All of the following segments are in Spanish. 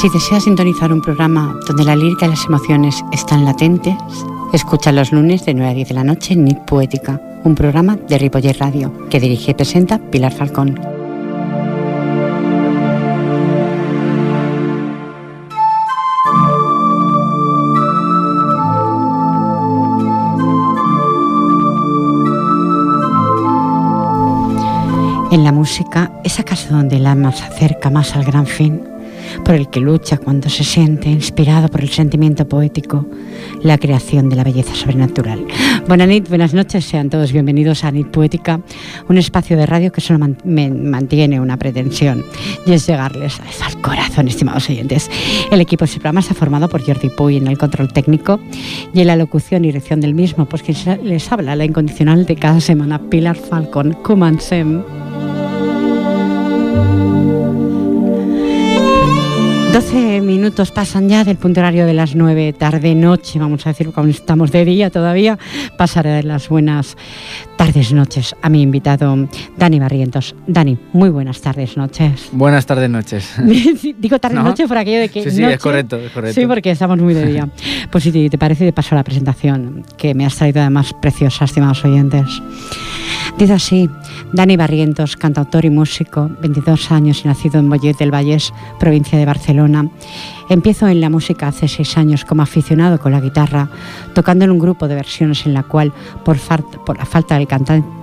Si deseas sintonizar un programa donde la lírica y las emociones están latentes, escucha los lunes de 9 a 10 de la noche en Nit Poética, un programa de Ripoller Radio que dirige y presenta Pilar Falcón. En la música es acaso donde el alma se acerca más al gran fin, por el que lucha cuando se siente inspirado por el sentimiento poético, la creación de la belleza sobrenatural. Buenas noches, buenas noches, sean todos bienvenidos a Nit Poética, un espacio de radio que solo mantiene una pretensión y es llegarles al corazón, estimados oyentes. El equipo de este programa está formado por Jordi Puy en el control técnico y en la locución y dirección del mismo, pues quien les habla, la incondicional de cada semana, Pilar Falcón. Comencem. 12 minutos pasan ya del punto horario de las 9 tarde noche, vamos a decir, cuando estamos de día todavía, pasaré las buenas tardes noches a mi invitado Dani Barrientos. Dani, muy buenas tardes noches. Buenas tardes noches. Digo tardes noches por aquello de que Sí, sí, es correcto, es correcto. Sí, porque estamos muy de día. Pues si te parece, de paso a la presentación, que me has traído además preciosa, estimados oyentes. Dice así, Dani Barrientos, cantautor y músico, 22 años y nacido en Mollet del Vallés, provincia de Barcelona Empiezo en la música hace seis años como aficionado con la guitarra, tocando en un grupo de versiones en la cual, por, la falta del,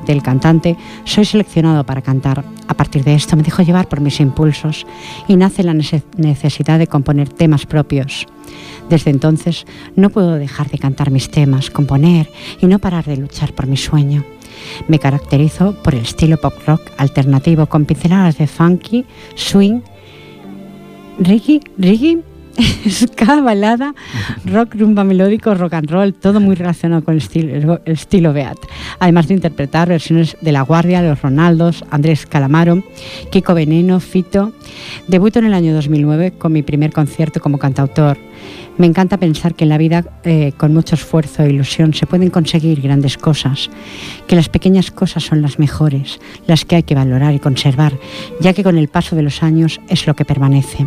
del cantante, soy seleccionado para cantar. A partir de esto me dejo llevar por mis impulsos y nace la necesidad de componer temas propios. Desde entonces no puedo dejar de cantar mis temas, componer y no parar de luchar por mi sueño. Me caracterizo por el estilo pop rock alternativo con pinceladas de funky, swing Ricky, Ricky, ska, balada, rock, rumba melódico, rock and roll, todo muy relacionado con el estilo, el estilo Beat. Además de interpretar versiones de La Guardia, Los Ronaldos, Andrés Calamaro, Kiko Veneno, Fito. Debuto en el año 2009 con mi primer concierto como cantautor. Me encanta pensar que en la vida, eh, con mucho esfuerzo e ilusión, se pueden conseguir grandes cosas, que las pequeñas cosas son las mejores, las que hay que valorar y conservar, ya que con el paso de los años es lo que permanece.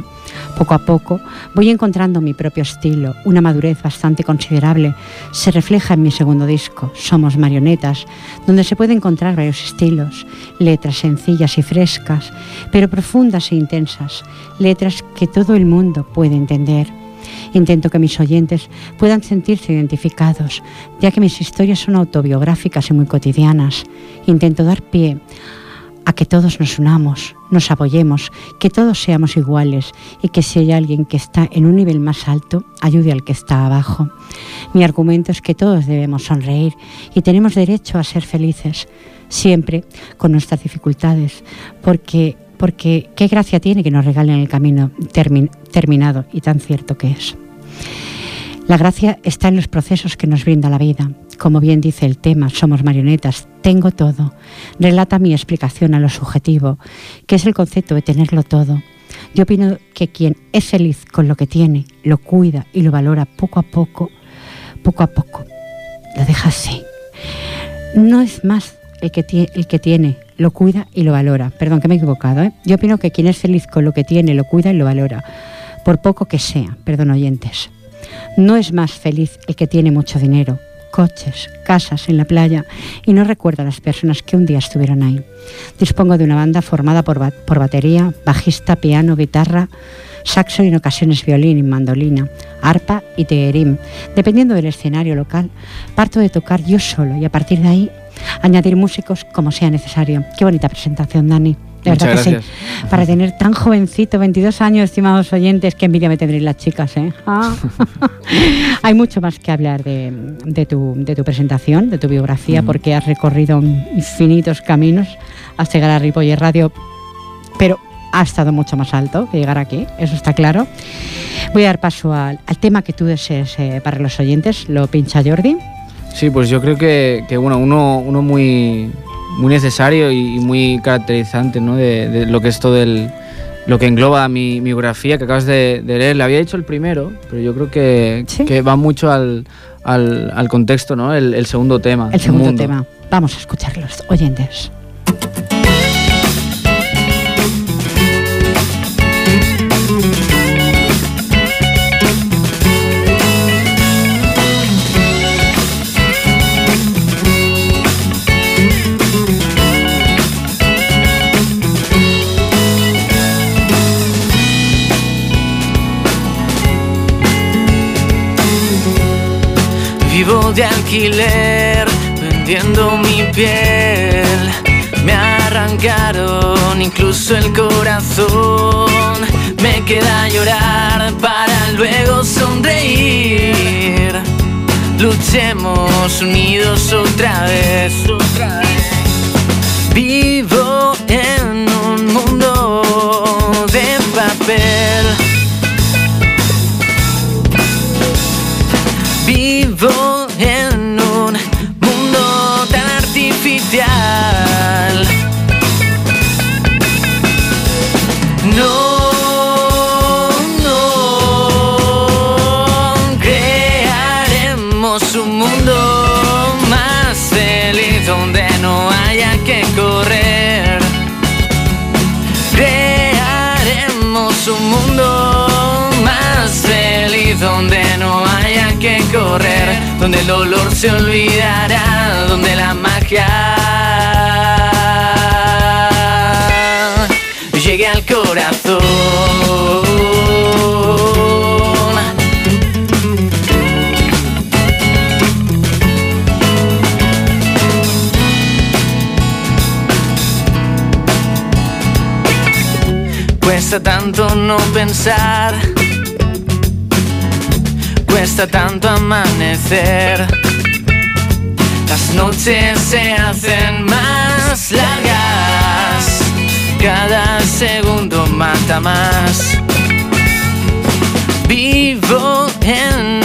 Poco a poco voy encontrando mi propio estilo, una madurez bastante considerable. Se refleja en mi segundo disco, Somos Marionetas, donde se puede encontrar varios estilos, letras sencillas y frescas, pero profundas e intensas, letras que todo el mundo puede entender. Intento que mis oyentes puedan sentirse identificados, ya que mis historias son autobiográficas y muy cotidianas. Intento dar pie a que todos nos unamos, nos apoyemos, que todos seamos iguales y que si hay alguien que está en un nivel más alto, ayude al que está abajo. Mi argumento es que todos debemos sonreír y tenemos derecho a ser felices, siempre con nuestras dificultades, porque porque qué gracia tiene que nos regalen el camino terminado y tan cierto que es. La gracia está en los procesos que nos brinda la vida. Como bien dice el tema, somos marionetas, tengo todo. Relata mi explicación a lo subjetivo, que es el concepto de tenerlo todo. Yo opino que quien es feliz con lo que tiene, lo cuida y lo valora poco a poco, poco a poco, lo deja así. No es más el que, el que tiene, lo cuida y lo valora. Perdón, que me he equivocado. ¿eh? Yo opino que quien es feliz con lo que tiene, lo cuida y lo valora, por poco que sea, perdón oyentes. No es más feliz el que tiene mucho dinero, coches, casas en la playa y no recuerda a las personas que un día estuvieron ahí. Dispongo de una banda formada por, por batería, bajista, piano, guitarra, saxo y en ocasiones violín y mandolina, arpa y teerim. Dependiendo del escenario local, parto de tocar yo solo y a partir de ahí añadir músicos como sea necesario. Qué bonita presentación, Dani. De verdad que sí. Para tener tan jovencito, 22 años, estimados oyentes, qué envidia me tendréis las chicas. ¿eh? Ah. Hay mucho más que hablar de, tu, de, tu, presentación, de tu biografía, porque has recorrido infinitos caminos hasta llegar a Ripoller Radio, pero ha estado mucho más alto que llegar aquí, eso está claro. Voy a dar paso al, tema que tú desees eh, para los oyentes, lo pincha Jordi. Sí, pues yo creo que, bueno, uno, uno muy, muy necesario y muy caracterizante ¿no? de, lo que es todo el, lo que engloba mi, biografía que acabas de, leer. Le había dicho el primero, pero yo creo que, que va mucho al, al, contexto, ¿no? El, segundo tema. El segundo tema. Vamos a escucharlos, oyentes. De alquiler, vendiendo mi piel. Me arrancaron incluso el corazón. Me queda llorar para luego sonreír. Luchemos unidos otra vez. Otra vez. Vivo en un mundo de papel. Vivo Cuesta tanto no pensar, cuesta tanto amanecer. Las noches se hacen más largas, cada segundo mata más. Vivo en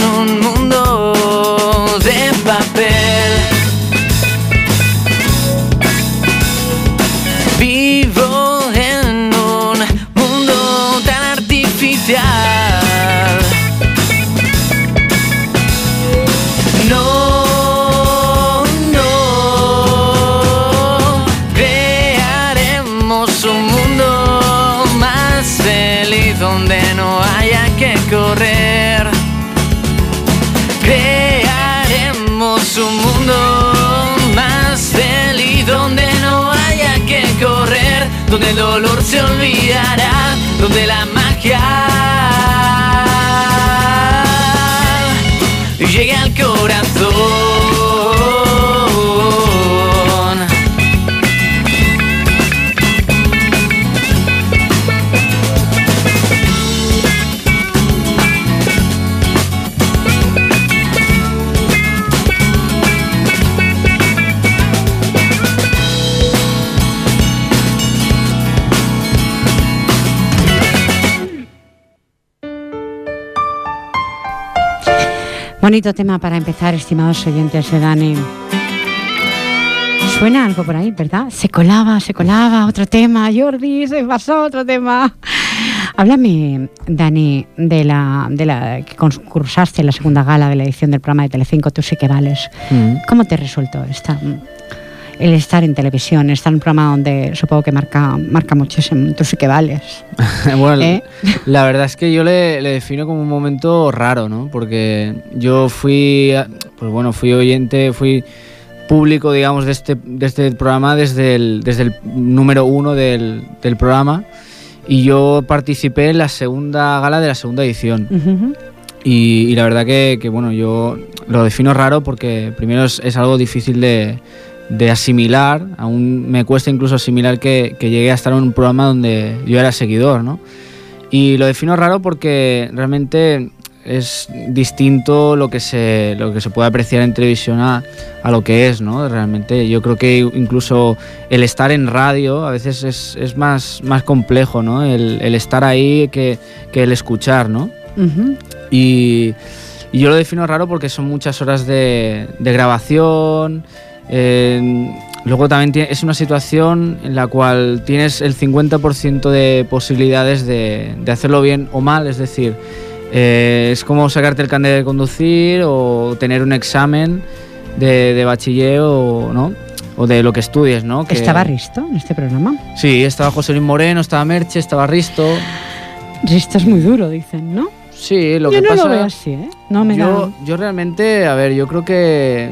correr, donde Bonito tema para empezar, estimados oyentes de Dani. Suena algo por ahí, ¿verdad? Se colaba, se colaba, otro tema. Jordi, se pasó otro tema. Háblame, Dani, de la, de la que concursaste en la segunda gala de la edición del programa de Telecinco, Tú sí que vales. Mm. ¿Cómo te resultó esta, el estar en televisión, estar en un programa donde supongo que marca, marca muchísimo, Tú sí que vales? bueno, ¿Eh? la verdad es que yo le, le defino como un momento raro, ¿no? Porque yo fui, pues bueno, fui oyente, fui público, digamos, de este, de este programa desde el, desde el número uno del, del programa y yo participé en la segunda gala de la segunda edición. Ujú. Y, y la verdad que, que, bueno, yo lo defino raro porque primero es, es algo difícil de, de asimilar, aún me cuesta incluso asimilar que, que llegué a estar en un programa donde yo era seguidor, ¿no? Y lo defino raro porque realmente es distinto lo que se, lo que se puede apreciar en televisión a, a lo que es, ¿no? Realmente yo creo que incluso el estar en radio a veces es, es más, más complejo, ¿no? El, el estar ahí que, que el escuchar, ¿no? Y, y yo lo defino raro porque son muchas horas de, de grabación. Eh, luego también es una situación en la cual tienes el 50% de posibilidades de, de hacerlo bien o mal. Es decir, eh, es como sacarte el carnet de conducir o tener un examen de, de bachiller o, ¿no? o de lo que estudies. ¿no? Que- ¿Estaba Risto en este programa? Sí, estaba José Luis Moreno, estaba Merche, estaba Risto. Risto es muy duro, dicen, ¿no? Sí, lo Yo que no pasa... lo veo así, ¿eh? No me yo, da... yo realmente, a ver, yo creo que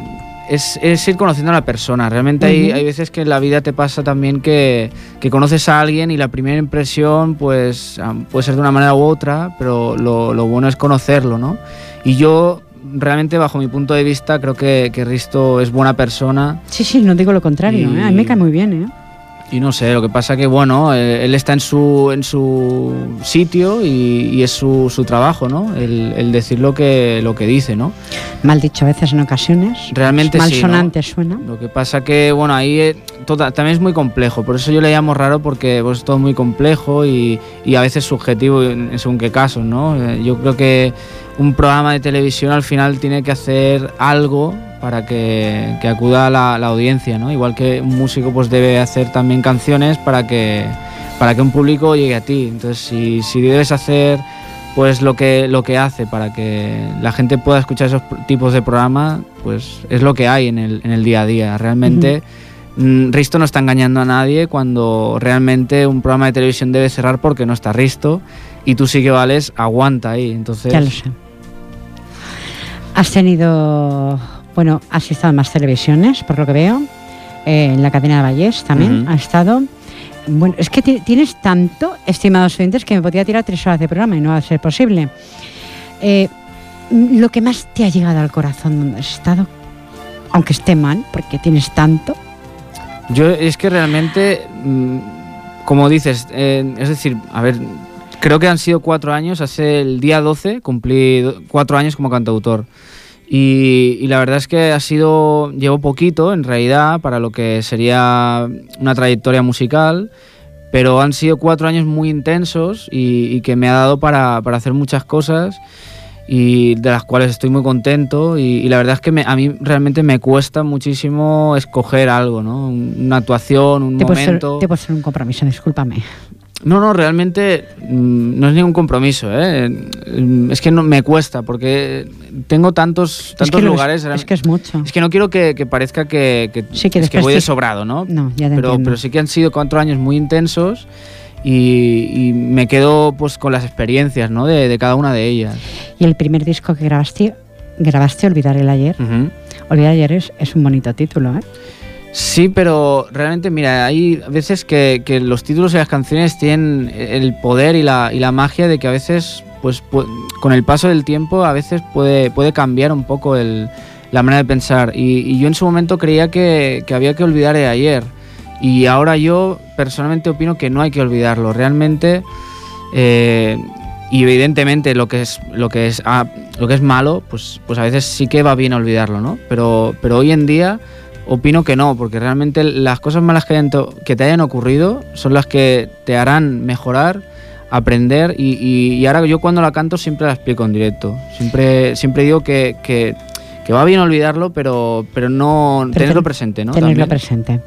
es, es ir conociendo a la persona. Realmente hay, hay veces que en la vida te pasa también que, que conoces a alguien y la primera impresión pues am, puede ser de una manera u otra, pero lo, lo bueno es conocerlo, ¿no? Y yo realmente bajo mi punto de vista creo que, que Risto es buena persona. Sí, sí, no digo lo contrario, Y- ¿eh? a mí me cae muy bien. ¿eh? Y no sé, lo que pasa que, bueno, eh, él está en su, en su sitio y, y es su, su trabajo, ¿no? El, el decir lo que, lo que dice, ¿no? Mal dicho a veces en ocasiones. Realmente Mal sí, ¿no? sonante suena. Lo que pasa que, bueno, ahí eh, también es muy complejo, por eso yo le llamo raro porque pues, es todo muy complejo y, y a veces subjetivo en, según qué casos, ¿no? Eh, Yo creo que un programa de televisión al final tiene que hacer algo para que, que acuda la, la audiencia, ¿no? Igual que un músico pues debe hacer también canciones para que, para que un público llegue a ti. Entonces, si, si debes hacer pues lo que, lo que hace para que la gente pueda escuchar esos tipos de programa, pues es lo que hay en el, en el día a día. Realmente mm, Risto no está engañando a nadie cuando realmente un programa de televisión debe cerrar porque no está Risto y tú sí que vales, aguanta ahí. Entonces, Ya lo sé. Has tenido, bueno, has estado en más televisiones, por lo que veo. eh, en la cadena de Vallés también Ujú. ha estado. Bueno, es que ti- tienes tanto, estimados oyentes, que me podría tirar tres horas de programa y no va a ser posible. Eh, mm, lo que más te ha llegado al corazón donde has estado, aunque esté mal, porque tienes tanto. Yo es que realmente, mm, como dices, eh, es decir, a ver, creo que han sido cuatro años, hace el día 12 cumplí cuatro años como cantautor. Y, y la verdad es que ha sido, llevo poquito en realidad para lo que sería una trayectoria musical, pero han sido cuatro años muy intensos y, y que me ha dado para, para hacer muchas cosas y de las cuales estoy muy contento y, y la verdad es que me- a mí realmente me cuesta muchísimo escoger algo, ¿no? Un- Una actuación, un Te puede, ser, momento. te puede ser un compromiso, discúlpame. No, no, realmente mm, no es ningún compromiso, ¿eh? Mm, Es que no, me cuesta porque tengo tantos, Es tantos que lo- lugares. Es, que es mucho. Es que no quiero que, que parezca que, que, Sí, que es que voy de sobrado, ¿no? No, ya te pero, entiendo. pero sí que han sido cuatro años muy intensos y, y me quedo pues con las experiencias, ¿no? De, de cada una de ellas. Y el primer disco que grabaste, grabaste Olvidar el ayer. Ujú. Olvidar el ayer es, es un bonito título, ¿eh? Sí, pero realmente, mira, hay veces que, que los títulos y las canciones tienen el poder y la, y la magia de que a veces, pues pu- con el paso del tiempo, a veces puede, puede cambiar un poco el- la manera de pensar. Y, y yo en su momento creía que, que había que olvidar de ayer. Y ahora yo personalmente opino que no hay que olvidarlo. Realmente, eh, y evidentemente lo que es, lo que es, ah, lo que es malo, pues, pues a veces sí que va bien olvidarlo, ¿no? Pero, pero hoy en día opino que no, porque realmente las cosas malas que, hayan que te hayan ocurrido son las que te harán mejorar, aprender y, ahora yo cuando la canto siempre la explico en directo. Siempre, siempre digo que- que va bien olvidarlo, pero, pero no Pero tenerlo ten- presente, ¿no? Tenerlo También. presente.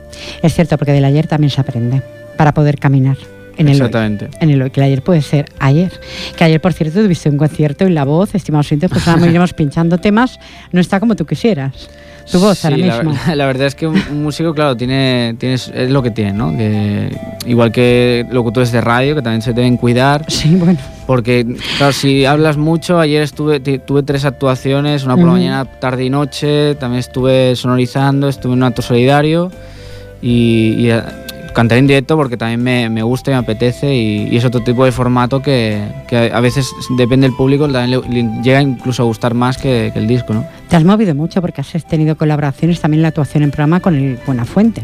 Es cierto, porque del ayer también se aprende para poder caminar en el. Exactamente. En el hoy, que el ayer puede ser ayer. Que ayer, por cierto, tuviste un concierto y la voz, estimados oyentes, pues ahora iremos pinchando temas, no está como tú quisieras. Tu voz ahora Sí, la, mismo. la- la verdad es que un, músico, claro, tiene, tienes, es lo que tiene, ¿no? Que, igual que locutores de radio, que también se deben cuidar, Sí, bueno. porque, claro, si hablas mucho, ayer estuve, tuve tres actuaciones, una por la mañana, tarde y noche, también estuve sonorizando, estuve en un acto solidario y, y, cantar en directo porque también me, me gusta y me apetece y, es otro tipo de formato que, que a veces depende del público, también le, le llega incluso a gustar más que, que el disco, ¿no? Te has movido mucho porque has tenido colaboraciones también en la actuación en programa con el Buenafuente.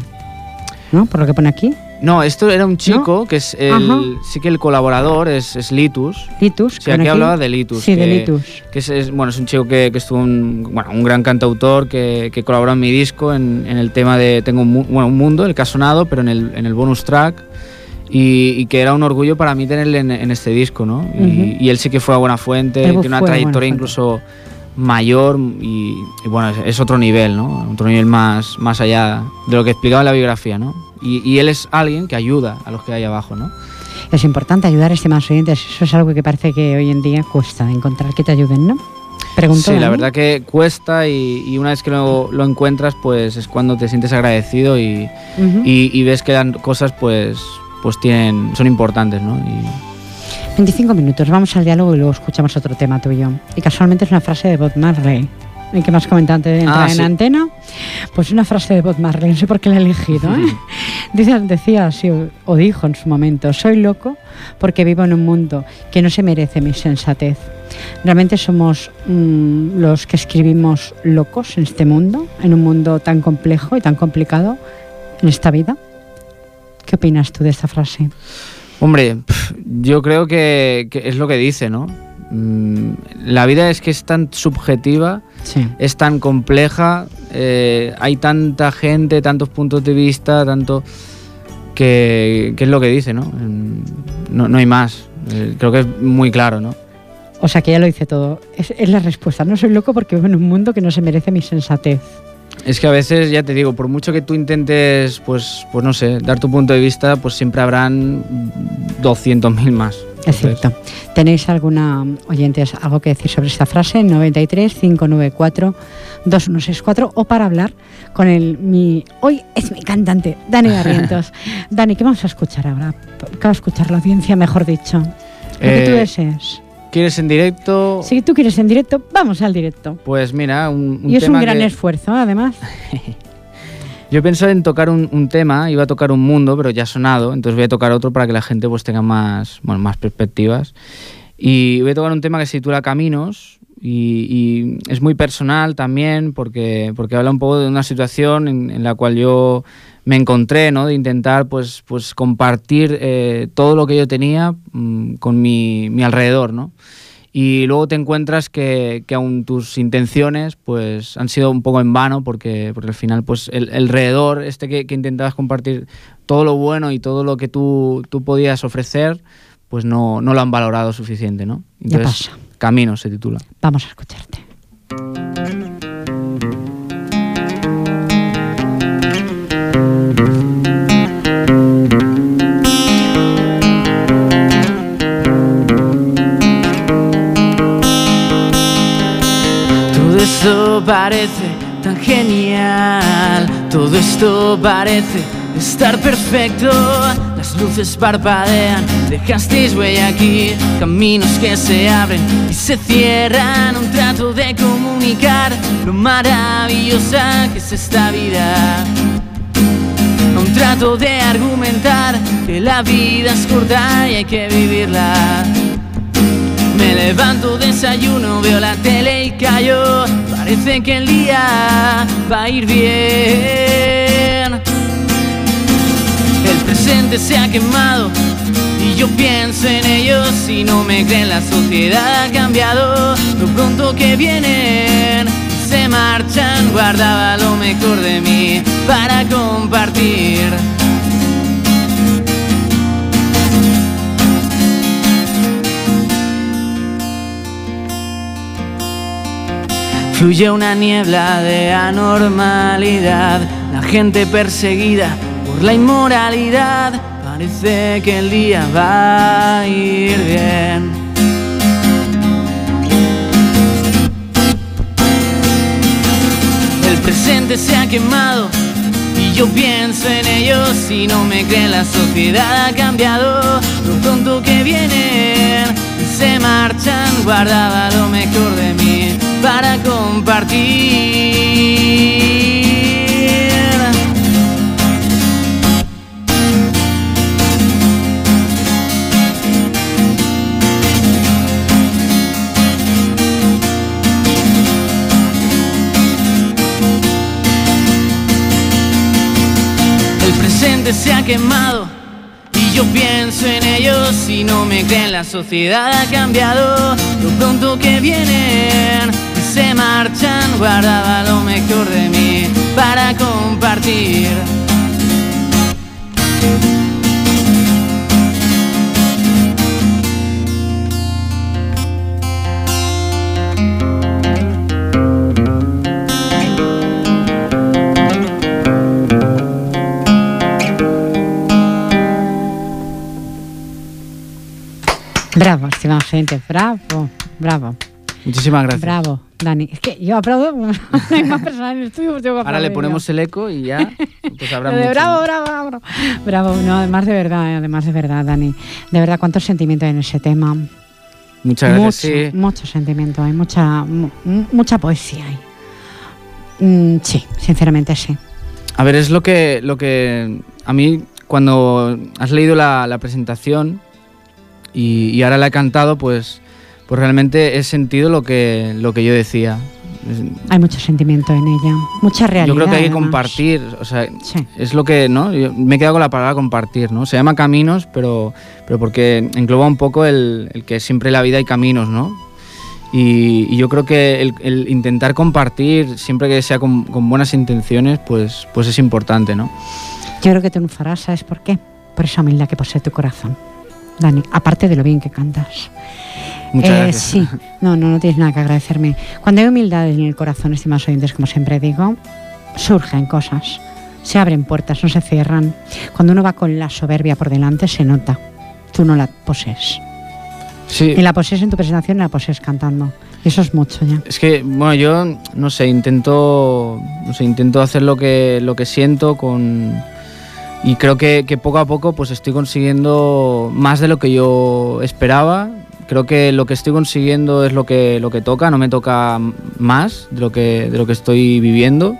¿No? Por lo que pone aquí. No, esto era un chico que es Ajá. el, sí que el colaborador es, es Litus. Litus. Sí, pone aquí hablaba de Litus. Sí, de que- Litus. Que es, es- bueno, es un chico que, que estuvo un, bueno, un gran cantautor que, que colaboró en mi disco en, en el tema de Tengo un, bueno, un mundo, el que ha sonado, pero en el, en el bonus track. Y, y que era un orgullo para mí tenerle en, en este disco, ¿no? Y, y él sí que fue a Buena Fuente, tiene una trayectoria incluso mayor y, y bueno, es, es otro nivel, ¿no? Otro nivel más, más allá de lo que explicaba en la biografía, ¿no? Y, y él es alguien que ayuda a los que hay abajo, ¿no? Es importante ayudar a estimados oyentes. Eso es algo que parece que hoy en día cuesta encontrar que te ayuden, ¿no? Pregunto. Sí, la verdad que cuesta y, y una vez que lo, lo encuentras, pues es cuando te sientes agradecido y, Ujú. y- y ves que las cosas pues, pues tienen, son importantes, ¿no? Y- 25 minutos, vamos al diálogo y luego escuchamos otro tema tuyo. Y casualmente es una frase de Bob Marley. El que más comentado antes de entrar Ah, en sí. antena, pues una frase de Bob Marley, no sé por qué la he elegido. ¿eh? Dice, decía así, o- o dijo en su momento, soy loco porque vivo en un mundo que no se merece mi sensatez. ¿Realmente somos mm, los que escribimos locos en este mundo, en un mundo tan complejo y tan complicado en esta vida? ¿Qué opinas tú de esta frase? Hombre, yo creo que, es lo que dice, ¿no? Mm, la vida es que es tan subjetiva, es tan compleja, eh, hay tanta gente, tantos puntos de vista, tanto que, es lo que dice, ¿no? No, hay más. Eh, creo que es muy claro, ¿no? O sea que ya lo dice todo. Es, es la respuesta. No soy loco porque vivo en un mundo que no se merece mi sensatez. Es que a veces, ya te digo, por mucho que tú intentes, pues, pues no sé, dar tu punto de vista, pues siempre habrán 200.000 más. Es cierto. ¿Tenéis alguna, oyentes, algo que decir sobre esta frase? 93 594 2164 o para hablar con el mi hoy es mi cantante, Dani Barrientos. Dani, ¿qué vamos a escuchar ahora? ¿Qué va a escuchar la audiencia, mejor dicho? Lo que tú eh, desees. ¿Quieres en directo? Si tú quieres en directo, vamos al directo. Pues mira, un, un Y es un gran esfuerzo, además. Yo pensé en tocar un, tema, iba a tocar un mundo, pero ya ha sonado, entonces voy a tocar otro para que la gente pues tenga más, bueno, más perspectivas. Y voy a tocar un tema que se titula Caminos y, es muy personal también porque, porque habla un poco de una situación en, la cual yo me encontré, ¿no? De intentar pues, pues compartir eh, todo lo que yo tenía mm, con mi, mi alrededor, ¿no? Y luego te encuentras que, que aún tus intenciones pues han sido un poco en vano porque, porque al final pues el, alrededor este que, que, intentabas compartir todo lo bueno y todo lo que tú, tú podías ofrecer pues no, no, lo han valorado suficiente ¿no? Entonces, Camino se titula. Vamos a escucharte. Esto parece tan genial, todo esto parece estar perfecto. Las luces parpadean, dejasteis huella aquí, caminos que se abren y se cierran. Un trato de comunicar lo maravillosa que es esta vida. Un trato de argumentar que la vida es corta y hay que vivirla. Me levanto, desayuno, veo la tele y callo. Parece que el día va a ir bien. El presente se ha quemado y yo pienso en ellos. Si no me creen, la sociedad ha cambiado. Lo pronto que vienen se marchan, guardaba lo mejor de mí para compartir. Fluye una niebla de anormalidad, la gente perseguida por la inmoralidad. Parece que el día va a ir bien. El presente se ha quemado y yo pienso en ellos y no me creen la sociedad ha cambiado. Lo tonto que vienen se marchan, guardaba lo mejor de mí para compartir. El presente se ha quemado y yo pienso en ellos y no me creen, la sociedad ha cambiado, lo pronto que vienen se marchan, guardaba lo mejor de mí para compartir. Bravo, estimada gente, bravo, bravo. Muchísimas gracias. Bravo, Dani. Es que yo aplaudo, no hay más personas en el estudio, pues tengo que Ahora le ponemos el eco y ya pues habrá mucho. Bravo, bravo, bravo. Bravo, no, además de verdad, eh, además de verdad, Dani. De verdad, cuánto sentimiento hay en ese tema. Muchas gracias. Mucho, mucho sentimiento, hay mucha, mucha poesía ahí. Mm, sí, sinceramente sí. A ver, es lo que, lo que a mí, cuando has leído la, presentación y, y ahora la he cantado, pues pues realmente he sentido lo que, lo que yo decía. Hay mucho sentimiento en ella, mucha realidad. Yo creo que hay que compartir, o sea, es lo que, ¿no? me he quedado con la palabra compartir, ¿no? Se llama caminos, pero, pero porque engloba un poco el, el que siempre en la vida hay caminos, ¿no? Y, yo creo que el, intentar compartir, siempre que sea con, buenas intenciones, pues, pues es importante, ¿no? Yo creo que te triunfarás, ¿sabes por qué? Por esa humildad que posee tu corazón, Dani, aparte de lo bien que cantas. Muchas eh, gracias. Sí, no, no, no tienes nada que agradecerme. Cuando hay humildad en el corazón, estimados oyentes, como siempre digo, surgen cosas, se abren puertas, no se cierran. Cuando uno va con la soberbia por delante, se nota. Tú no la posees. Y la poses en tu presentación la poses cantando. Eso es mucho ya. Es que, bueno, yo no sé, intento, no sé, intento hacer lo que, lo que siento con... Y creo que, que poco a poco pues estoy consiguiendo más de lo que yo esperaba. Creo que lo que estoy consiguiendo es lo que, lo que toca, no me toca más de lo que, de lo que estoy viviendo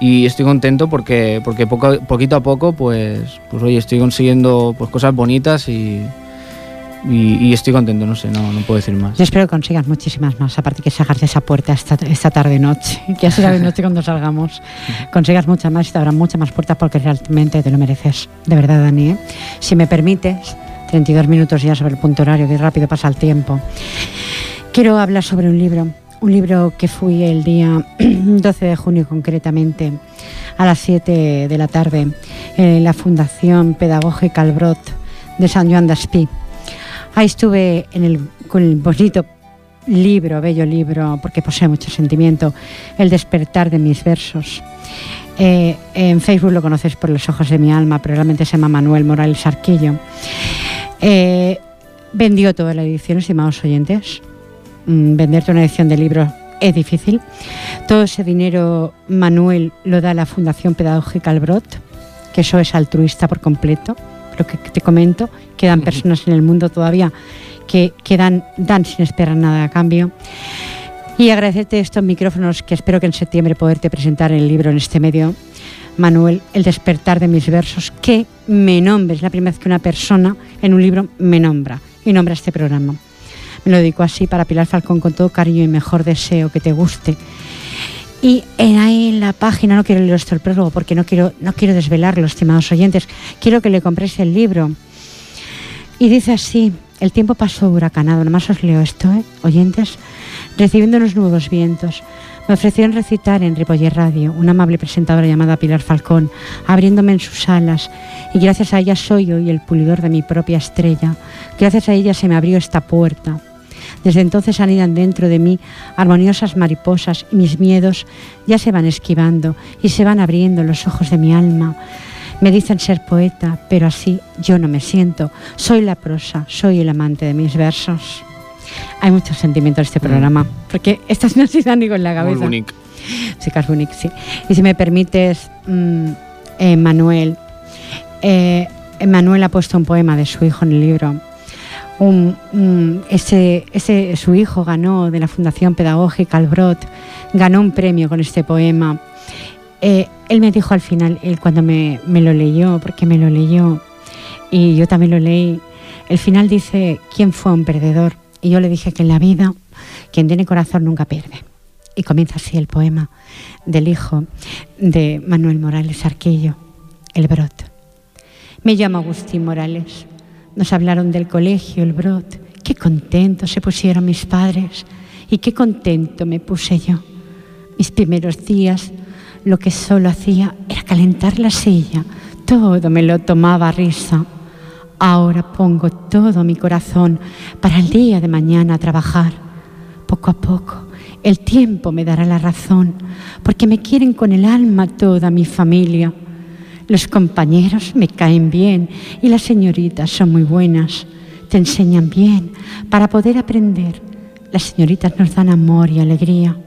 y estoy contento porque, porque poco, poquito a poco pues, pues oye, estoy consiguiendo pues, cosas bonitas y, y, estoy contento, no sé, no, no puedo decir más. Yo espero que consigas muchísimas más, aparte que salgas de esa puerta esta, esta tarde-noche, que así de noche cuando salgamos, consigas muchas más y te abran muchas más puertas porque realmente te lo mereces, de verdad, Dani. ¿eh? Si me permites, 32 minutos ya sobre el punto horario, que rápido pasa el tiempo. Quiero hablar sobre un libro, un libro que fui el día 12 de junio concretamente, a las 7 de la tarde, en la Fundación Pedagógica Albrot de San Joan d'Espí Ahí estuve en el, con el bonito libro, bello libro, porque posee mucho sentimiento, El despertar de mis versos. Eh, en Facebook lo conoces por los ojos de mi alma, pero realmente se llama Manuel Morales Arquillo. Eh, vendió toda la edición, estimados oyentes. Mm, venderte una edición de libro es difícil. Todo ese dinero Manuel lo da la Fundación Pedagógica Albrot, que eso es altruista por completo lo que te comento, quedan personas en el mundo todavía que, dan, dan sin esperar nada a cambio. Y agradecerte estos micrófonos que espero que en septiembre poderte presentar el libro en este medio. Manuel, El despertar de mis versos, que me nombres, la primera vez que una persona en un libro me nombra y nombra este programa. Me lo dedico así para Pilar Falcón con todo cariño y mejor deseo que te guste y en ahí en la página, no quiero leer esto el prólogo porque no quiero, no quiero desvelarlo, estimados oyentes, quiero que le compréis el libro. Y dice así, el tiempo pasó huracanado, nomás os leo esto, ¿eh? oyentes, recibiendo unos nuevos vientos. Me ofrecieron recitar en Ripoller Radio, una amable presentadora llamada Pilar Falcón, abriéndome en sus alas, y gracias a ella soy hoy el pulidor de mi propia estrella. Gracias a ella se me abrió esta puerta. Desde entonces anidan dentro de mí armoniosas mariposas y mis miedos ya se van esquivando y se van abriendo los ojos de mi alma. Me dicen ser poeta, pero así yo no me siento. Soy la prosa, soy el amante de mis versos. Hay mucho sentimiento en este mm. programa, porque estas no se dan con la cabeza. Muy bonito. Sí, sí. Y si me permites, mm, eh, Manuel, eh, Manuel ha puesto un poema de su hijo en el libro ese, ese, su hijo ganó de la Fundación Pedagógica Albrot, ganó un premio con este poema. Eh, él me dijo al final, él cuando me, me, lo leyó, porque me lo leyó, y yo también lo leí, el final dice, ¿quién fue un perdedor? Y yo le dije que en la vida, quien tiene corazón nunca pierde. Y comienza así el poema del hijo de Manuel Morales Arquillo, El Brot. Me llamo Agustín Morales nos hablaron del colegio, el Brot. Qué contentos se pusieron mis padres y qué contento me puse yo. Mis primeros días lo que solo hacía era calentar la silla. Todo me lo tomaba a risa. Ahora pongo todo mi corazón para el día de mañana trabajar. Poco a poco el tiempo me dará la razón, porque me quieren con el alma toda mi familia. Los compañeros me caen bien y las señoritas son muy buenas. Te enseñan bien para poder aprender. Las señoritas nos dan amor y alegría.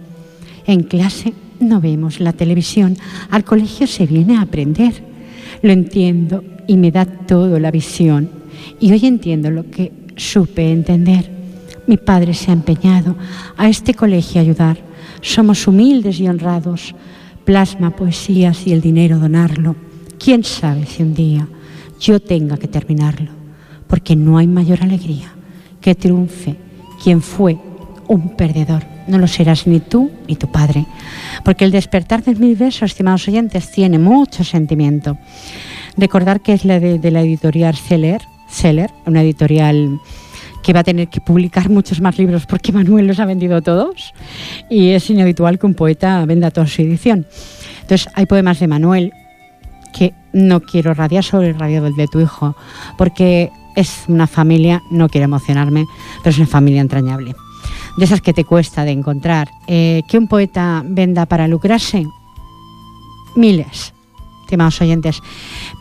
En clase no vemos la televisión, al colegio se viene a aprender. Lo entiendo y me da todo la visión. Y hoy entiendo lo que supe entender. Mi padre se ha empeñado a este colegio ayudar. Somos humildes y honrados. Plasma poesías y el dinero donarlo. ¿Quién sabe si un día yo tenga que terminarlo? Porque no hay mayor alegría que triunfe quien fue un perdedor. No lo serás ni tú ni tu padre. Porque el despertar de mis versos, estimados oyentes, tiene mucho sentimiento. Recordar que es la de, la editorial Seller, una editorial que va a tener que publicar muchos más libros porque Manuel los ha vendido todos y es inhabitual que un poeta venda toda su edición. Entonces hay poemas de Manuel que no quiero radiar sobre el radio de tu hijo porque es una familia, no quiero emocionarme, pero es una familia entrañable. De esas que te cuesta de encontrar. Eh, que un poeta venda para lucrarse, miles, estimados oyentes,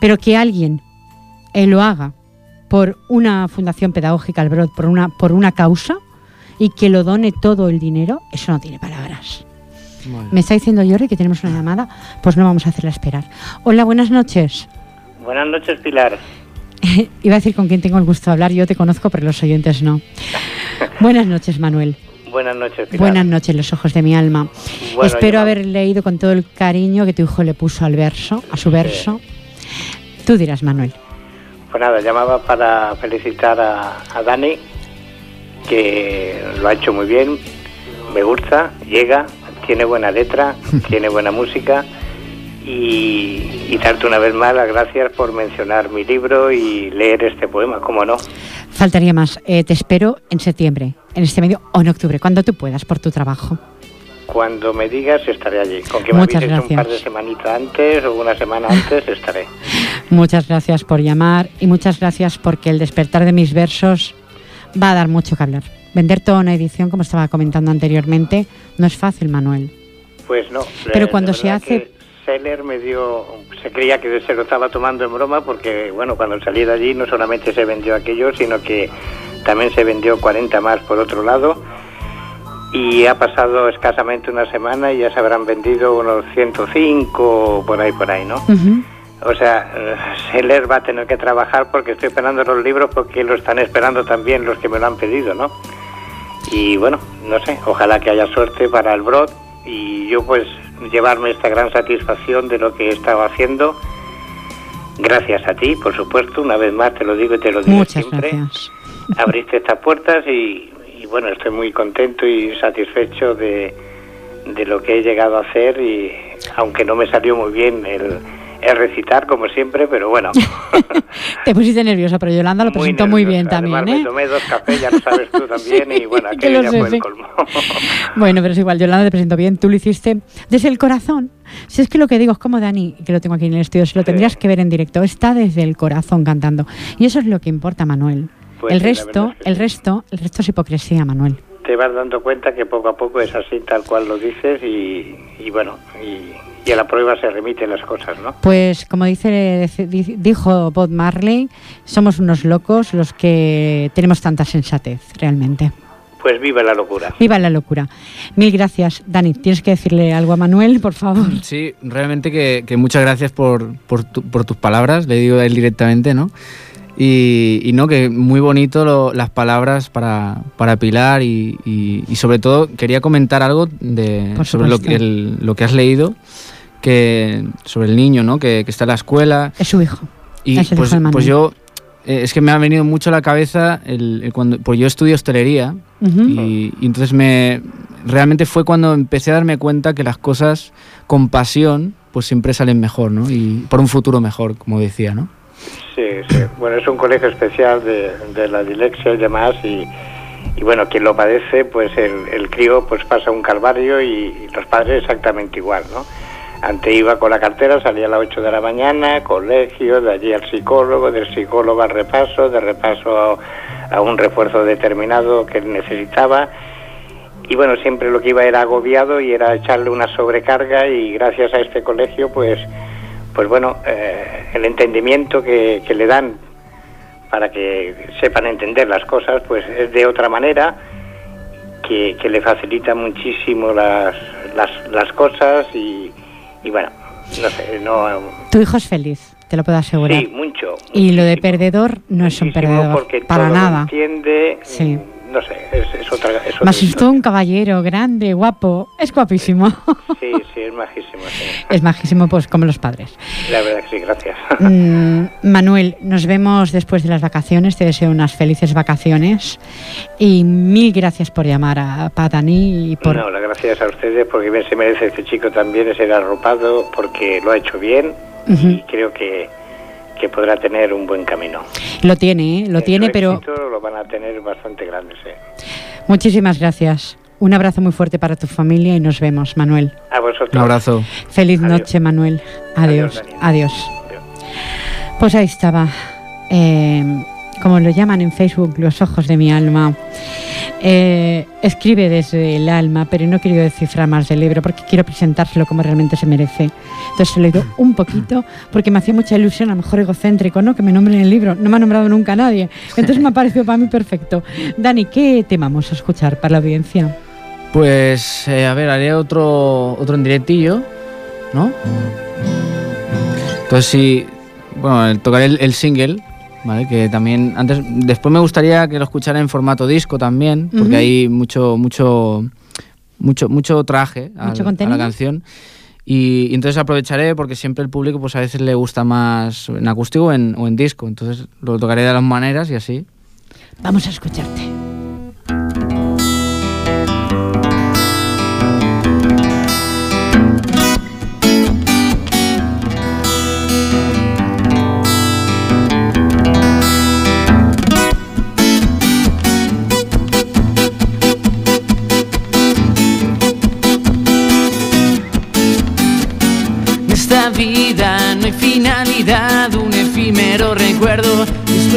pero que alguien eh, lo haga por una fundación pedagógica, al Brod, por una, por una causa y que lo done todo el dinero, eso no tiene palabras. Me está diciendo Jordi que tenemos una llamada, pues no vamos a hacerla esperar. Hola, buenas noches. Buenas noches, Pilar. Iba a decir con quién tengo el gusto de hablar, yo te conozco, pero los oyentes no. buenas noches, Manuel. Buenas noches, Pilar. Buenas noches, los ojos de mi alma. Espero haber leído con todo el cariño que tu hijo le puso al verso, a su verso. Tú dirás, Manuel. Pues nada, llamaba para felicitar a, a Dani, que lo ha hecho muy bien, me gusta, llega, tiene buena letra, tiene buena música y, darte una vez más las gracias por mencionar mi libro y leer este poema, ¿cómo no? Faltaría más. Eh, te espero en septiembre, en este medio o en octubre, cuando tú puedas por tu trabajo. Cuando me digas estaré allí. Con que me Muchas gracias. un par de semanitas antes o una semana antes estaré. muchas gracias por llamar y muchas gracias porque el despertar de mis versos va a dar mucho que hablar. Vender toda una edición, como estaba comentando anteriormente, no es fácil, Manuel. Pues no. Pero cuando se hace... Seller me dio, se creía que se lo estaba tomando en broma porque, bueno, cuando salí de allí no solamente se vendió aquello, sino que también se vendió 40 más por otro lado y ha pasado escasamente una semana y ya se habrán vendido unos 105 por ahí, por ahí, ¿no? O sea, Seller va a tener que trabajar porque estoy esperando los libros porque lo están esperando también los que me lo han pedido, ¿no? Y bueno, no sé, ojalá que haya suerte para el Brod y yo pues llevarme esta gran satisfacción de lo que he estado haciendo. Gracias a ti, por supuesto, una vez más te lo digo y te lo digo Muchas siempre. Gracias. Abriste estas puertas y, y, bueno, estoy muy contento y satisfecho de, de lo que he llegado a hacer y aunque no me salió muy bien el es recitar como siempre, pero bueno. Te pusiste nerviosa, pero Yolanda lo presentó muy bien también. ¿eh? Me tomé dos cafés, ya lo sabes tú también, y bueno, aquello ya fue el colmo. bueno, pero es igual, Yolanda te presentó bien, tú lo hiciste desde el corazón. Si es que lo que digo es como Dani, que lo tengo aquí en el estudio, si lo tendrías que ver en directo, está desde el corazón cantando. Y eso es lo que importa, Manuel. Pues el resto, el resto, el resto es hipocresía, Manuel te vas dando cuenta que poco a poco es así tal cual lo dices y, y bueno y, y a la prueba se remiten las cosas, ¿no? Pues como dice dijo Bob Marley, somos unos locos los que tenemos tanta sensatez, realmente. Pues viva la locura. Viva la locura. Mil gracias. Dani, ¿tienes que decirle algo a Manuel, por favor? Sí, realmente que, muchas gracias por, por, tus palabras, le digo a él directamente, ¿no? Y, no, que muy bonito las palabras para, para Pilar y, y, sobre todo quería comentar algo de, sobre lo, el, lo que has leído que sobre el niño, ¿no? Que, está en la escuela. Es su hijo. Y pues, pues, yo, eh, es que me ha venido mucho a la cabeza, el, cuando, pues yo estudio hostelería y, entonces me, realmente fue cuando empecé a darme cuenta que las cosas con pasión pues siempre salen mejor, ¿no? Y por un futuro mejor, como decía, ¿no? Sí, sí. Bueno, es un colegio especial de, de la dilexia y demás y, bueno, quien lo padece, pues el, el crío pues pasa un calvario y, los padres exactamente igual, ¿no? Antes iba con la cartera, salía a las 8 de la mañana, colegio, de allí al psicólogo, del psicólogo al repaso, de repaso a, un refuerzo determinado que necesitaba. Y bueno, siempre lo que iba era agobiado y era echarle una sobrecarga y gracias a este colegio, pues, pues bueno, eh, el entendimiento que, le dan para que sepan entender las cosas, pues es de otra manera, que, le facilita muchísimo las, las, las cosas y, y bueno, no sé, no... Tu hijo es feliz, te lo puedo asegurar. Sí, mucho. Y lo de perdedor no es un perdedor, porque para todo nada. entiende, sí. No sé, es, otra. Es Me asustó un caballero grande, guapo. Es guapísimo. Sí, sí, es majísimo. Es majísimo, pues como los padres. La verdad que sí, gracias. Mm, Manuel, nos vemos después de las vacaciones. Te deseo unas felices vacaciones. Y mil gracias por llamar a Padani. Y por... No, las gracias a ustedes porque bien se merece este chico también ser arropado porque lo ha hecho bien y creo que que podrá tener un buen camino. Lo tiene, ¿eh? lo tiene, pero... Lo van a tener bastante grande, sí. Muchísimas gracias. Un abrazo muy fuerte para tu familia y nos vemos, Manuel. A vosotros. Un abrazo. Feliz noche, Manuel. Adiós. Adiós. Pues ahí estaba. Eh, como lo llaman en Facebook, los ojos de mi alma. Eh, escribe desde el alma, pero no quiero descifrar más del libro porque quiero presentárselo como realmente se merece. Entonces he leído un poquito porque me hacía mucha ilusión, a lo mejor egocéntrico, ¿no? Que me nombren el libro. No me ha nombrado nunca nadie. Entonces me ha parecido para mí perfecto. Dani, ¿qué tema vamos a escuchar para la audiencia? Pues, eh, a ver, haré otro, otro en directillo, ¿no? Entonces, sí, bueno, tocaré el single ¿vale? Que también antes, después me gustaría que lo escuchara en formato disco también, porque hay mucho, mucho, mucho, mucho traje a la canción. Y, entonces aprovecharé porque siempre el público pues a veces le gusta más en acústico o en, o en disco. Entonces lo tocaré de las maneras y así. Vamos a escucharte.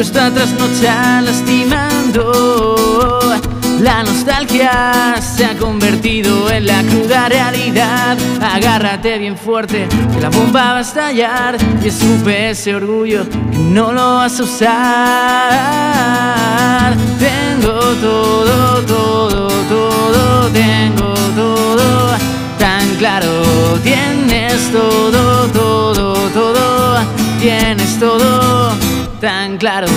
Dispuesto a trasnochar lastimando. La nostalgia se ha convertido en la cruda realidad. Agárrate bien fuerte, que la bomba va a estallar. Y escupe ese orgullo que no lo vas a usar. Tengo todo, todo, todo, tengo todo tan claro. Tienes todo, tan claro.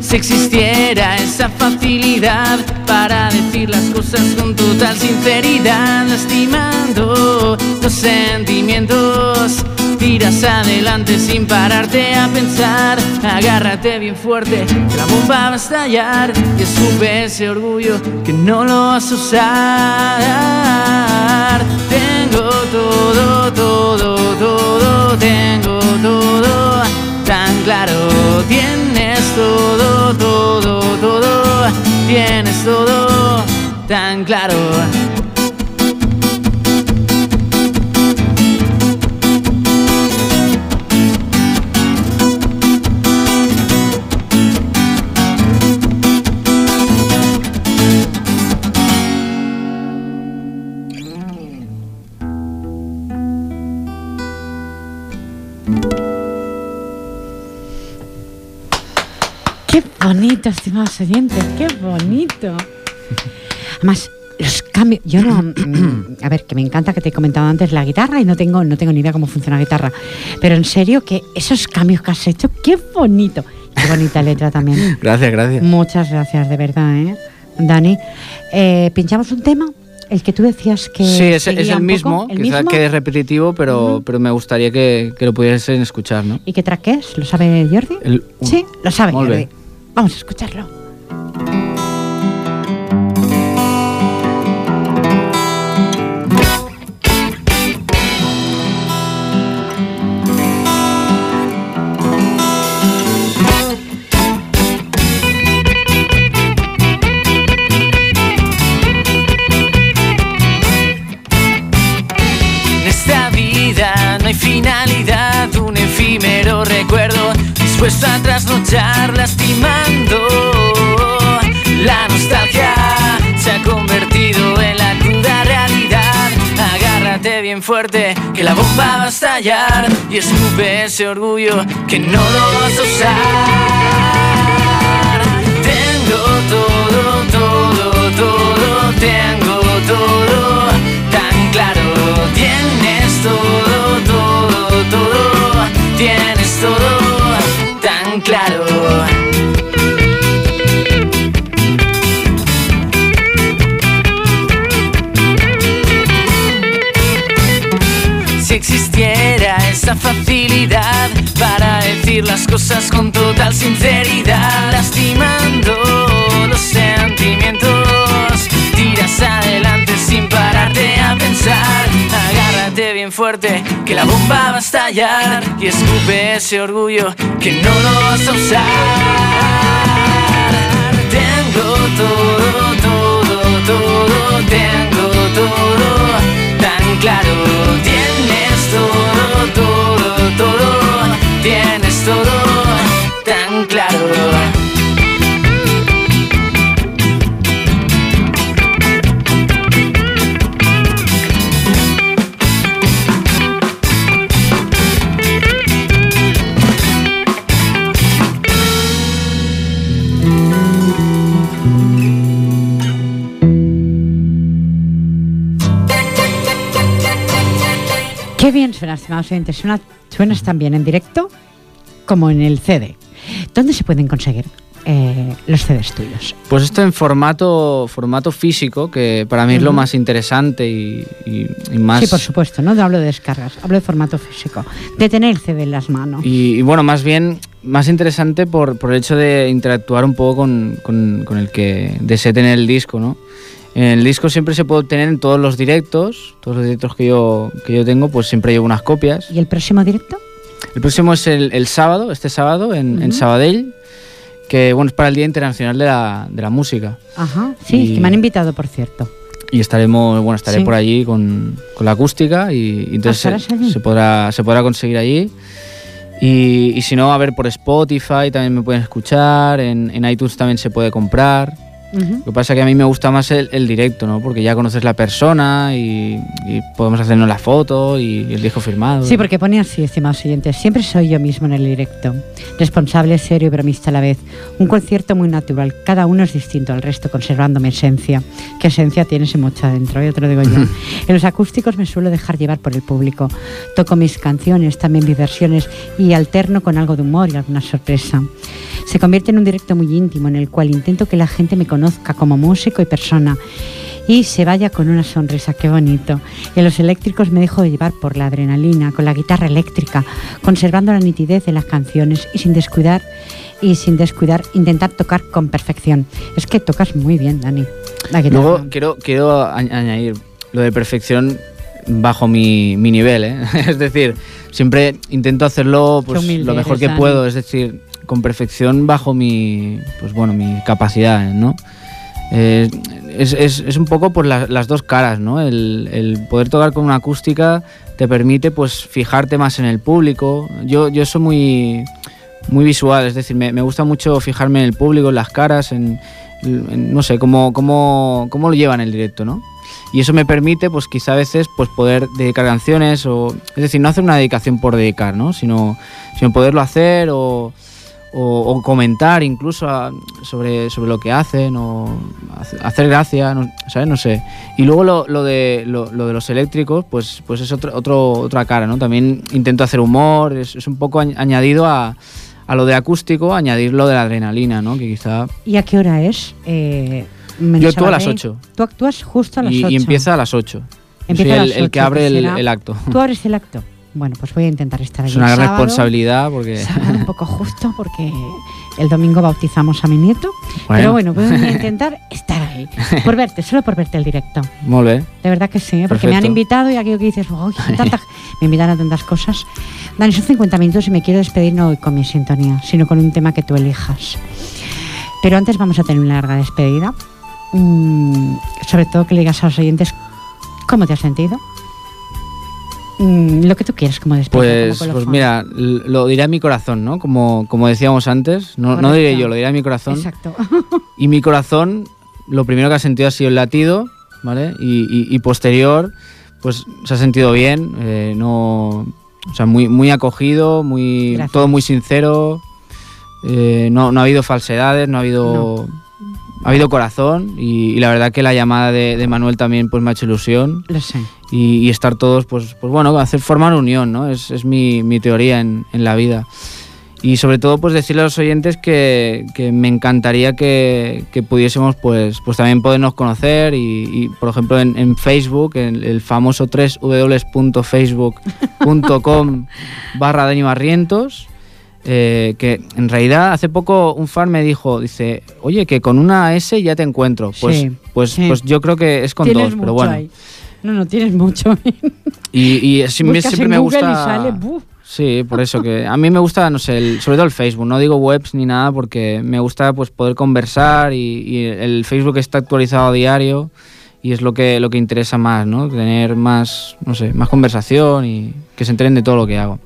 Si existiera esa facilidad para decir las cosas con total sinceridad, lastimando los sentimientos adelante sin pararte a pensar. Agárrate bien fuerte, la bomba va a estallar. Y escupe ese orgullo que no lo vas a usar. Tengo todo, todo, todo, tengo todo tan claro. Tienes todo, todo, todo, tienes todo tan claro. Bonito, estimados oyentes, qué bonito. Además, los cambios, yo no, mm, a ver, que me encanta que te he comentado antes la guitarra y no tengo, no tengo ni idea cómo funciona la guitarra, pero en serio que esos cambios que has hecho, qué bonito. Qué bonita letra también. Gracias, gracias. Muchas gracias, de verdad, ¿eh? Dani. Eh, ¿Pinchamos un tema? El que tú decías que. Sí, es, el mismo, quizás que es repetitivo, pero, pero me gustaría que, que, lo pudiesen escuchar, ¿no? ¿Y qué track es? ¿Lo sabe Jordi? sí, lo sabe Jordi. Vamos a escucharlo. En esta vida no hay finalidad, un efímero recuerdo dispuesto a Fuerte, que la bomba va a estallar y escupe ese orgullo que no lo vas a usar. Tengo todo, todo, todo, tengo todo tan claro. Tienes todo, todo, todo si existiera esa facilidad para decir las cosas con total sinceridad, lastimando los sentimientos, tiras adelante sin pararte a pensar, agárrate bien fuerte que la bomba va a estallar y escupe ese orgullo que no lo vas a usar. Tengo todo, todo, todo, tengo todo tan claro. Qué bien suena, estimados oyentes. Suena, suenas tan bien en directo como en el CD. ¿Dónde se pueden conseguir eh, los CDs tuyos? Pues esto en formato, formato físico, que para mí es lo más interesante y, y- y más... Sí, por supuesto, no hablo de descargas, hablo de formato físico. De tener el CD en las manos. Y, y bueno, más bien, más interesante por, por el hecho de interactuar un poco con, con- con el que desee tener el disco, ¿no? En el disco siempre se puede obtener en todos los directos, todos los directos que yo, que yo tengo, pues siempre llevo unas copias. ¿Y el próximo directo? El próximo es el, el sábado, este sábado, en, en Ujú. Sabadell, que bueno, es para el Día Internacional de la, de la Música. Ajá, sí, Y- que me han invitado, por cierto. Y estaremos, bueno, estaré Sí. por allí con, con la acústica y, y entonces ¿estarás se, se podrá, se podrá conseguir allí. Y, y si no, a ver por Spotify también me pueden escuchar, en, en iTunes también se puede comprar. Ujú. Lo que pasa es que a mí me gusta más el, el directo, ¿no? Porque ya conoces la persona y, y podemos hacernos la foto y, el disco firmado. Sí, porque pone así, estimados oyentes, siempre soy yo mismo en el directo, responsable, serio y bromista a la vez. Un concierto muy natural, cada uno es distinto al resto, conservando mi esencia. ¿Qué esencia tienes y mucha dentro? Yo te lo digo yo. en los acústicos me suelo dejar llevar por el público. Toco mis canciones, también mis versiones y alterno con algo de humor y alguna sorpresa. Se convierte en un directo muy íntimo en el cual intento que la gente me conozca como músico y persona y se vaya con una sonrisa, qué bonito. Y en los eléctricos me dejo de llevar por la adrenalina, con la guitarra eléctrica, conservando la nitidez de las canciones y sin descuidar y sin descuidar intentar tocar con perfección. Es que tocas muy bien, Dani. La guitarra. Luego quiero, quiero añadir lo de perfección bajo mi, mi nivel, ¿eh? es decir, siempre intento hacerlo pues, lo mejor eres, que Dani. puedo, es decir, con perfección bajo mi, pues bueno, mis capacidades, ¿no? Eh, es, es- es un poco por la- las dos caras, ¿no? El, el poder tocar con una acústica te permite pues fijarte más en el público. Yo, yo soy muy, muy visual, es decir, me, me gusta mucho fijarme en el público, en las caras, en, en- no sé, cómo, cómo, cómo lo llevan el directo, ¿no? Y eso me permite, pues quizá a veces, pues poder dedicar canciones o... Es decir, no hacer una dedicación por dedicar, ¿no? Sino, sino poderlo hacer o, o, o comentar incluso a- sobre, sobre lo que hacen o hace- hacer gracia, no, ¿sabes? No sé. Y luego lo, lo de, lo, lo de los eléctricos, pues, pues es otro, otro, otra cara, ¿no? También intento hacer humor, es, es un poco añ- añadido a, a lo de acústico, añadir lo de la adrenalina, ¿no? Que quizá... ¿Y a qué hora es? Eh, Yo actúo a las Sabadell. 8. Tú actúas justo a las Y, 8. y empieza a las 8. Yo Empieza soy a el, las el que 8, abre que el, el acto. ¿Tú abres el acto? Bueno, pues voy a intentar estar allí. Es una gran sábado. responsabilidad porque... Un poco justo porque el domingo bautizamos a mi nieto. Pero bueno, voy a intentar estar ahí. Por verte, solo por verte el directo. Molt bé. De verdad que sí, ¿eh? porque me han invitado y aquello que dices, "Uy, tanta- me invitan a tantas cosas. Dani, son 50 minutos y me quiero despedir no hoy con mi sintonía, sino con un tema que tú elijas. Pero antes vamos a tener una larga despedida. Mm, sobre todo que le digas a los oyentes cómo te has sentido. Mm, lo que tú quieras como despedida. Pues, pues mira, lo diré a mi corazón, ¿no? Como, como decíamos antes, no, diré yo, lo diré a mi corazón. Exacto. Y mi corazón, lo primero que ha sentido ha sido el latido, ¿vale? Y, y- y posterior, pues se ha sentido bien, eh, no, o sea, muy, muy acogido, muy, Gracias. todo muy sincero, eh, no, no ha habido falsedades, no ha habido, ha habido corazón y, y la verdad que la llamada de, de Manuel también pues me ha hecho ilusión Lo sé. y, y estar todos, pues, pues bueno, hacer formar unión, ¿no? Es, es mi, mi teoría en, en la vida. y sobre todo pues decirle a los oyentes que, me encantaría que, pudiésemos pues, pues también podernos conocer y, por ejemplo en, Facebook, en el famoso www.facebook.com barra Dani Barrientos, eh, que en realidad hace poco un fan me dijo, dice, oye, que con una S ya te encuentro. Pues, pues, pues yo creo que es con dos, pero bueno. No, no tienes mucho. y, y siempre, me gusta... Sí, por eso que a mí me gusta, no sé, sobre todo el Facebook, no digo webs ni nada porque me gusta pues poder conversar y, el Facebook está actualizado a diario y es lo que lo que interesa más, ¿no? Tener más, no sé, más conversación y que se enteren de todo lo que hago.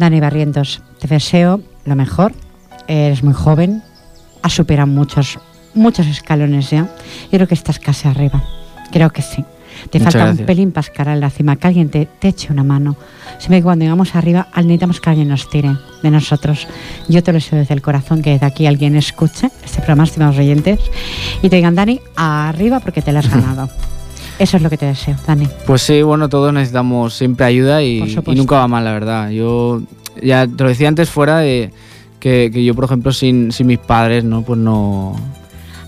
Dani Barrientos, te deseo lo mejor. Eres muy joven, has superado muchos muchos escalones ya. Yo creo que estás casi arriba. Creo que sí. Te falta un pelín para escalar la cima, que alguien te, te eche una mano. Siempre que cuando llegamos arriba, necesitamos que alguien nos tire de nosotros. Yo te lo deseo desde el corazón, que desde aquí alguien escuche este programa, estimados oyentes, y te digan, Dani, arriba porque te lo has ganado. Eso es lo que te deseo, Dani. Pues sí, bueno, todos necesitamos siempre ayuda y, nunca va mal, la verdad. Yo ya te lo decía antes fuera de que, yo, por ejemplo, sin, sin, mis padres, ¿no? Pues no...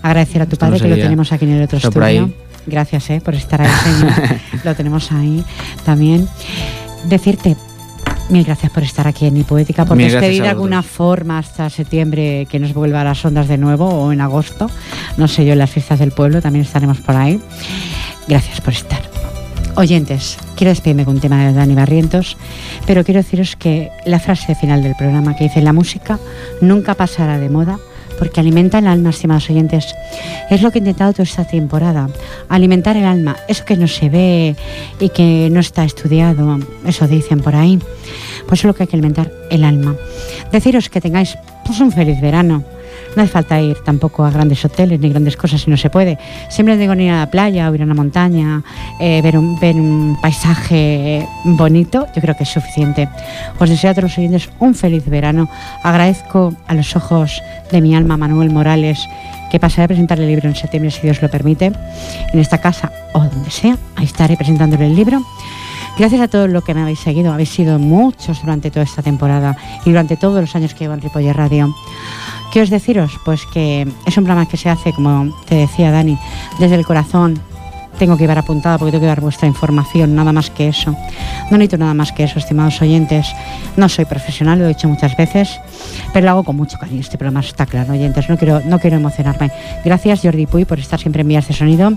Agradecer a tu padre que lo tenemos aquí en el otro estudio. Gracias eh, por estar ahí, señor. Lo tenemos ahí también. Decirte, Mil gracias por estar aquí en Mi Poética, por despedir de alguna forma hasta septiembre que nos vuelva a las ondas de nuevo o en agosto. No sé yo, en las fiestas del pueblo también estaremos por ahí. Gracias por estar. Oyentes, quiero despedirme con un tema de Dani Barrientos, pero quiero deciros que la frase final del programa que dice la música nunca pasará de moda porque alimenta el alma, estimados oyentes. Es lo que he intentado toda esta temporada, alimentar el alma, eso que no se ve y que no está estudiado, eso dicen por ahí. Pues es lo que hay que alimentar el alma. Deciros que tengáis pues, un feliz verano no hace falta ir tampoco a grandes hoteles ni grandes cosas si no se puede. Siempre digo ir a la playa o ir a una montaña, eh, ver, un, ver un paisaje bonito, yo creo que es suficiente. Os deseo a todos los oyentes un feliz verano. Agradezco a los ojos de mi alma Manuel Morales que pasaré a presentar el libro en septiembre si Dios lo permite, en esta casa o donde sea. Ahí estaré presentándole el libro. Gracias a todos los que me habéis seguido, habéis sido muchos durante toda esta temporada y durante todos los años que llevo en Ripoller Radio. ¿Qué os deciros? Pues que es un programa que se hace, como te decía Dani, desde el corazón. Tengo que llevar apuntada porque tengo que dar vuestra información, nada más que eso. No necesito nada más que eso, estimados oyentes. No soy profesional, lo he dicho muchas veces, pero lo hago con mucho cariño. Este programa está claro, oyentes. No quiero, no quiero emocionarme. Gracias, Jordi Puy, por estar siempre en vías de sonido.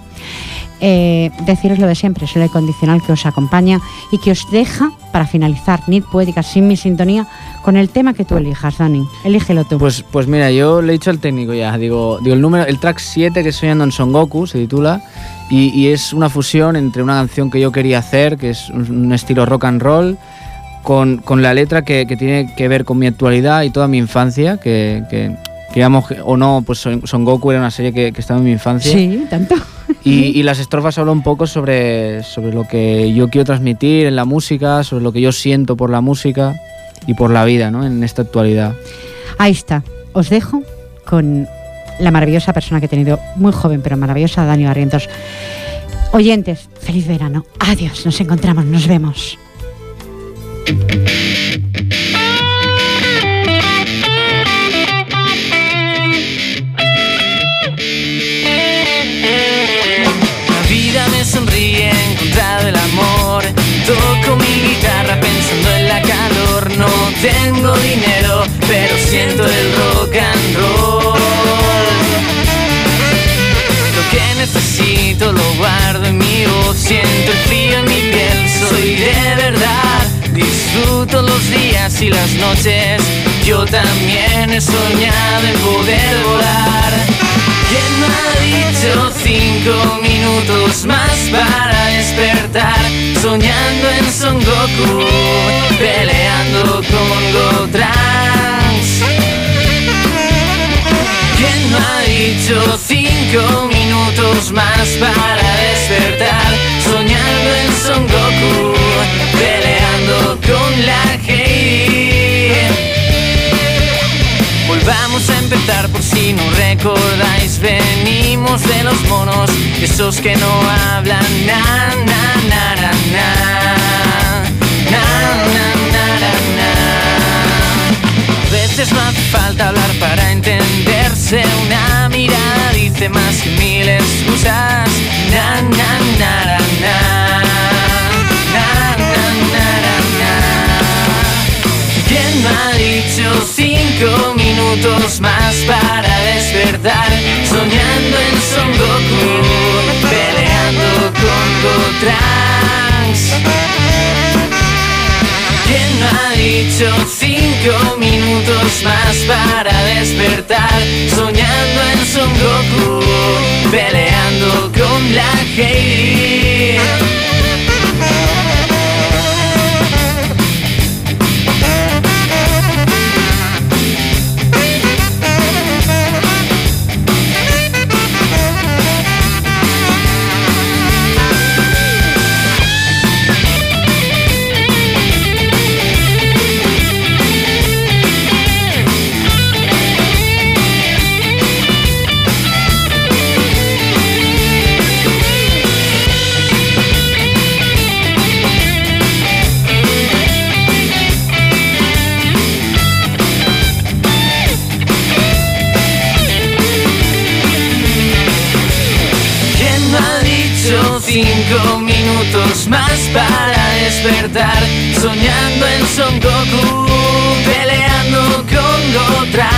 Eh, deciros lo de siempre, soy el condicional que os acompaña y que os deja para finalizar NIT Poética sin mi sintonía con el tema que tú elijas, Dani. Elígelo tú. Pues, pues mira, yo le he dicho al técnico ya, digo, digo el número, el track 7 que estoy en Son Goku se titula y, es una fusión entre una canción que yo quería hacer, que es un, estilo rock and roll, con, con la letra que, que, tiene que ver con mi actualidad y toda mi infancia, que, que digamos, o no, pues Son, Goku era una serie que, que, estaba en mi infancia. Sí, tanto. Y, y, las estrofas hablan un poco sobre, sobre lo que yo quiero transmitir en la música, sobre lo que yo siento por la música y por la vida ¿no? en esta actualidad. Ahí está. Os dejo con la maravillosa persona que he tenido, muy joven pero maravillosa, Dani Barrientos. Oyentes, feliz verano. Adiós, nos encontramos, nos vemos. Tengo dinero, pero siento el rock and roll. Lo que necesito lo guardo en mi voz. Siento el frío en mi piel, soy de. Disfruto los días y las noches. Yo también he soñado en poder volar. ¿Quién me ha dicho cinco minutos más para despertar? Soñando en Son Goku, peleando con Gotrans. ¿Quién me ha dicho cinco minutos más para despertar? Soñando en Son Goku, con la gente. Volvamos a empezar por si no recordáis. Venimos de los monos, esos que no hablan. Na, na, na, na, na. Na, na, na, na, na. A veces no hace falta hablar para entenderse. Una mirada dice más que mil excusas. Na, na, na, na, na. Ha dicho cinco minutos más para despertar? Soñando en Son Goku, peleando con Gotrans. ¿Quién me ha dicho cinco minutos más para despertar? Soñando en Son Goku, peleando con Black Heidi. más para despertar, soñando en Son Goku, peleando con Gotra.